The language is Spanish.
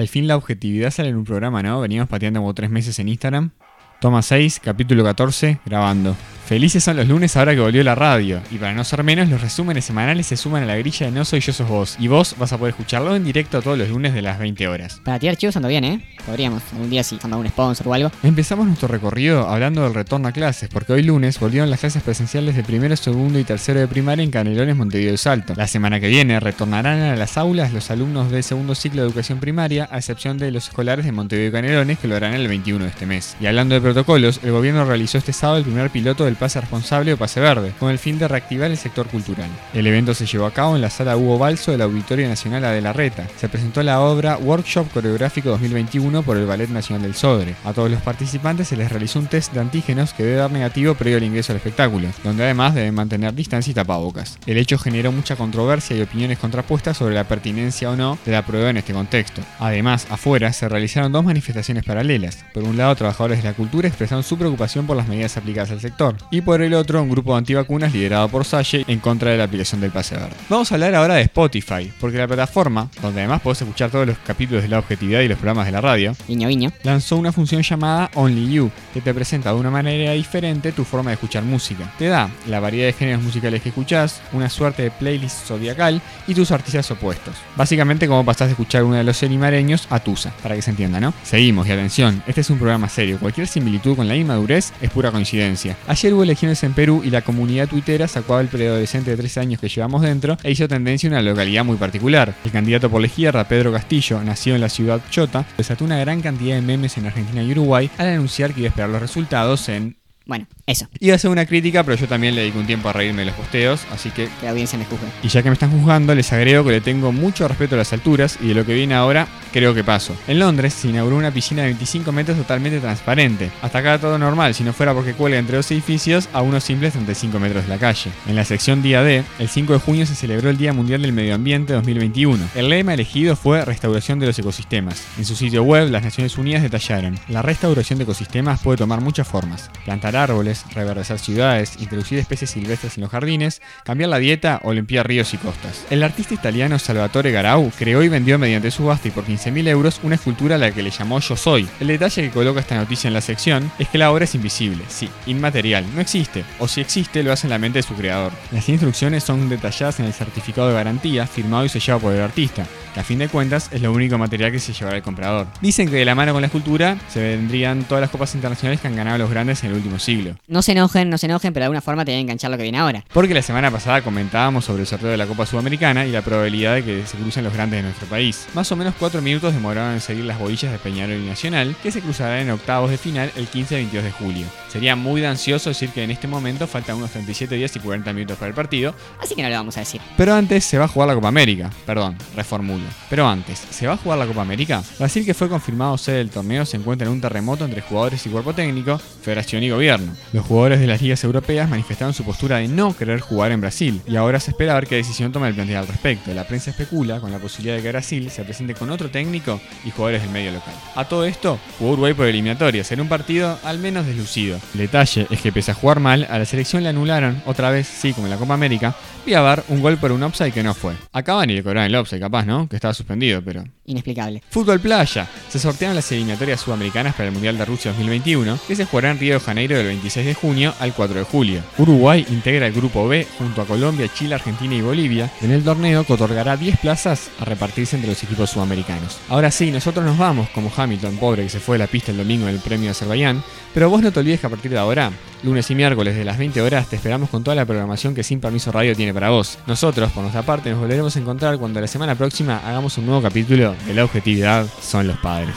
Al fin la objetividad sale en un programa, ¿no? Veníamos pateando como tres meses en Instagram. Toma 6, capítulo 14, grabando. Felices son los lunes ahora que volvió la radio. Y para no ser menos, los resúmenes semanales se suman a la grilla de No Soy Yo Sos Vos. Y vos vas a poder escucharlo en directo todos los lunes de las 20 horas. Para tirar chivos ando bien, ¿eh? Podríamos, algún día si sí, un sponsor o algo. Empezamos nuestro recorrido hablando del retorno a clases, porque hoy lunes volvieron las clases presenciales de primero, segundo y tercero de primaria en Canelones, Montevideo y Salto. La semana que viene retornarán a las aulas los alumnos del segundo ciclo de educación primaria, a excepción de los escolares de Montevideo y Canelones, que lo harán el 21 de este mes. Y hablando de protocolos, el gobierno realizó este sábado el primer piloto del pase responsable Pase Verde, con el fin de reactivar el sector cultural. El evento se llevó a cabo en la sala Hugo Balso del Auditorio Nacional de la Reta. Se presentó la obra Workshop Coreográfico 2021 por el Ballet Nacional del Sodre. A todos los participantes se les realizó un test de antígenos que debe dar negativo previo al ingreso al espectáculo, donde además deben mantener distancia y tapabocas. El hecho generó mucha controversia y opiniones contrapuestas sobre la pertinencia o no de la prueba en este contexto. Además, afuera se realizaron dos manifestaciones paralelas. Por un lado, trabajadores de la cultura expresaron su preocupación por las medidas aplicadas al sector, y por el otro, un grupo de antivacunas liderado por Salle en contra de la aplicación del pase verde. Vamos a hablar ahora de Spotify, porque la plataforma, donde además podés escuchar todos los capítulos de la objetividad y los programas de la radio, Viño Viño, lanzó una función llamada Only You, que te presenta de una manera diferente tu forma de escuchar música. Te da la variedad de géneros musicales que escuchás, una suerte de playlist zodiacal y tus artistas opuestos. Básicamente como pasás de escuchar uno de los serimareños a Tusa, para que se entienda, ¿no? Seguimos, y atención, este es un programa serio, cualquier similitud con la inmadurez es pura coincidencia. Ayer hubo elecciones en Perú y la comunidad tuitera sacó al preadolescente de 13 años que llevamos dentro e hizo tendencia a una localidad muy particular. El candidato por la izquierda, Pedro Castillo, nació en la ciudad Chota, desató una gran cantidad de memes en Argentina y Uruguay al anunciar que iba a esperar los resultados en bueno, eso. Iba a hacer una crítica, pero yo también le dedico un tiempo a reírme de los posteos, así que... Que la audiencia me juzgue. Y ya que me están juzgando, les agrego que le tengo mucho respeto a las alturas y de lo que viene ahora, creo que paso. En Londres se inauguró una piscina de 25 metros totalmente transparente. Hasta acá todo normal, si no fuera porque cuelga entre dos edificios a unos simples 35 metros de la calle. En la sección día D, el 5 de junio se celebró el Día Mundial del Medio Ambiente 2021. El lema elegido fue Restauración de los ecosistemas. En su sitio web, las Naciones Unidas detallaron, la restauración de ecosistemas puede tomar muchas formas. Plantar árboles, reverdecer ciudades, introducir especies silvestres en los jardines, cambiar la dieta o limpiar ríos y costas. El artista italiano Salvatore Garau creó y vendió mediante subasta y por 15.000 euros una escultura a la que le llamó Yo Soy. El detalle que coloca esta noticia en la sección es que la obra es invisible, sí, inmaterial, no existe, o si existe lo hace en la mente de su creador. Las instrucciones son detalladas en el certificado de garantía firmado y sellado por el artista, que a fin de cuentas es lo único material que se llevará el comprador. Dicen que de la mano con la escultura se vendrían todas las copas internacionales que han ganado los grandes en el último siglo. No se enojen, no se enojen, pero de alguna forma te voy a enganchar lo que viene ahora. Porque la semana pasada comentábamos sobre el sorteo de la Copa Sudamericana y la probabilidad de que se crucen los grandes de nuestro país. Más o menos 4 minutos demoraron en seguir las bobillas de Peñarol y Nacional, que se cruzarán en octavos de final el 15 y 22 de julio. Sería muy ansioso decir que en este momento faltan unos 37 días y 40 minutos para el partido. Así que no lo vamos a decir. Pero antes se va a jugar la Copa América. Perdón, reformulo. Pero antes, ¿se va a jugar la Copa América? Brasil, que fue confirmado sede del torneo, se encuentra en un terremoto entre jugadores y cuerpo técnico, federación y gobierno. Los jugadores de las ligas europeas manifestaron su postura de no querer jugar en Brasil, y ahora se espera ver qué decisión toma el plantel al respecto. La prensa especula con la posibilidad de que Brasil se presente con otro técnico y jugadores del medio local. A todo esto, jugó Uruguay por eliminatoria, en un partido al menos deslucido. El detalle es que pese a jugar mal, a la selección le anularon, otra vez, sí, como en la Copa América, y a ver un gol por un offside que no fue. Acaban y le cobraron el offside, capaz, ¿no? Que estaba suspendido, pero. Inexplicable. Fútbol playa. Se sortearon las eliminatorias sudamericanas para el Mundial de Rusia 2021, que se jugará en Río de Janeiro del 26 de junio al 4 de julio. Uruguay integra el grupo B junto a Colombia, Chile, Argentina y Bolivia en el torneo que otorgará 10 plazas a repartirse entre los equipos sudamericanos. Ahora sí, nosotros nos vamos, como Hamilton, pobre que se fue de la pista el domingo en el premio de Azerbaiyán, pero vos no te olvides que a partir de ahora, lunes y miércoles de las 20 horas, te esperamos con toda la programación que Sin Permiso Radio tiene para vos. Nosotros, por nuestra parte, nos volveremos a encontrar cuando la semana próxima hagamos un nuevo capítulo de La Objetividad son los padres.